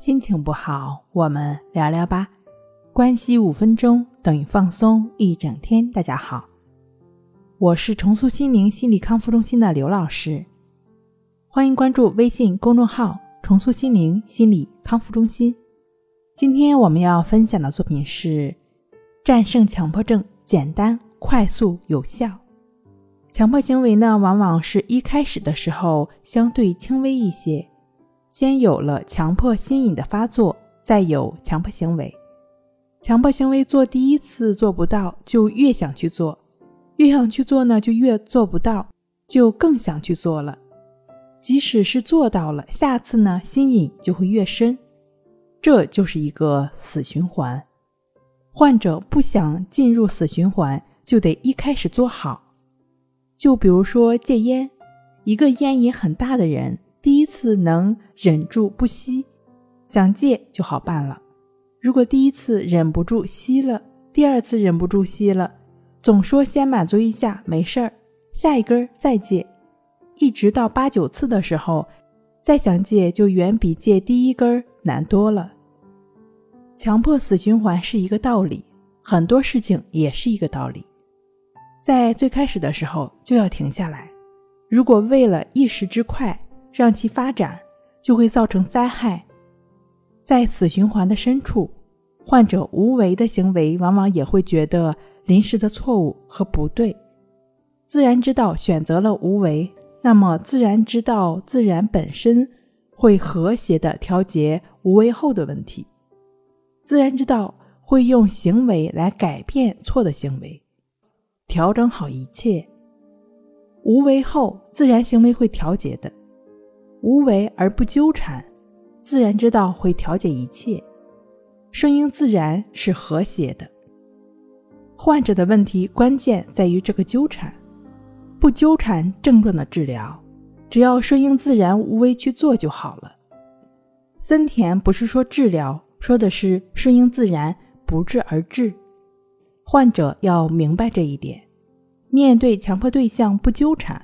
心情不好，我们聊聊吧。关系五分钟等于放松一整天。大家好，我是重塑心灵心理康复中心的刘老师，欢迎关注微信公众号“重塑心灵心理康复中心”。今天我们要分享的作品是《战胜强迫症：简单、快速、有效》。强迫行为呢，往往是一开始的时候相对轻微一些，先有了强迫心瘾的发作，再有强迫行为。强迫行为做第一次做不到，就越想去做，越想去做呢，就越做不到，就更想去做了。即使是做到了，下次呢，心瘾就会越深，这就是一个死循环。患者不想进入死循环，就得一开始做好。就比如说戒烟，一个烟瘾很大的人，第一次能忍住不吸，想戒就好办了。如果第一次忍不住吸了，第二次忍不住吸了，总说先满足一下没事儿，下一根再戒，一直到八九次的时候，再想戒就远比戒第一根难多了。强迫死循环是一个道理，很多事情也是一个道理，在最开始的时候就要停下来。如果为了一时之快让其发展，就会造成灾害。在死循环的深处，患者无为的行为往往也会觉得临时的错误和不对。自然之道选择了无为，那么自然之道自然本身会和谐的调节无为后的问题。自然之道会用行为来改变错的行为，调整好一切。无为后，自然行为会调节的，无为而不纠缠。自然之道会调节一切，顺应自然是和谐的。患者的问题关键在于这个纠缠，不纠缠症状的治疗，只要顺应自然无为去做就好了。森田不是说治疗，说的是顺应自然，不治而治。患者要明白这一点，面对强迫对象不纠缠，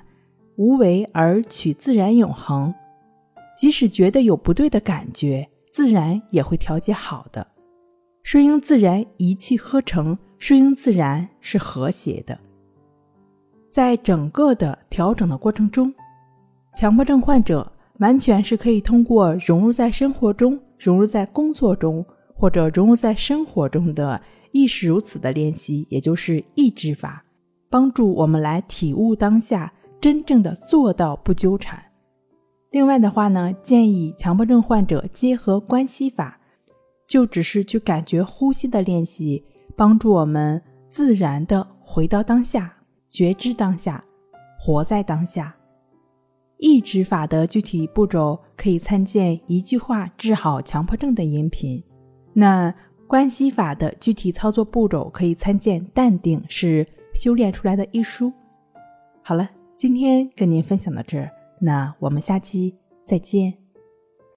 无为而取自然永恒。即使觉得有不对的感觉，自然也会调节好的。顺应自然，一气呵成；顺应自然是和谐的。在整个的调整的过程中，强迫症患者完全是可以通过融入在生活中、融入在工作中或者融入在生活中的亦是如此的练习，也就是意志法，帮助我们来体悟当下，真正的做到不纠缠。另外的话呢，建议强迫症患者结合关系法，就只是去感觉呼吸的练习，帮助我们自然的回到当下，觉知当下，活在当下。抑制法的具体步骤可以参见一句话治好强迫症的音频。那关系法的具体操作步骤可以参见淡定是修炼出来的一书。好了，今天跟您分享到这儿。那我们下期再见。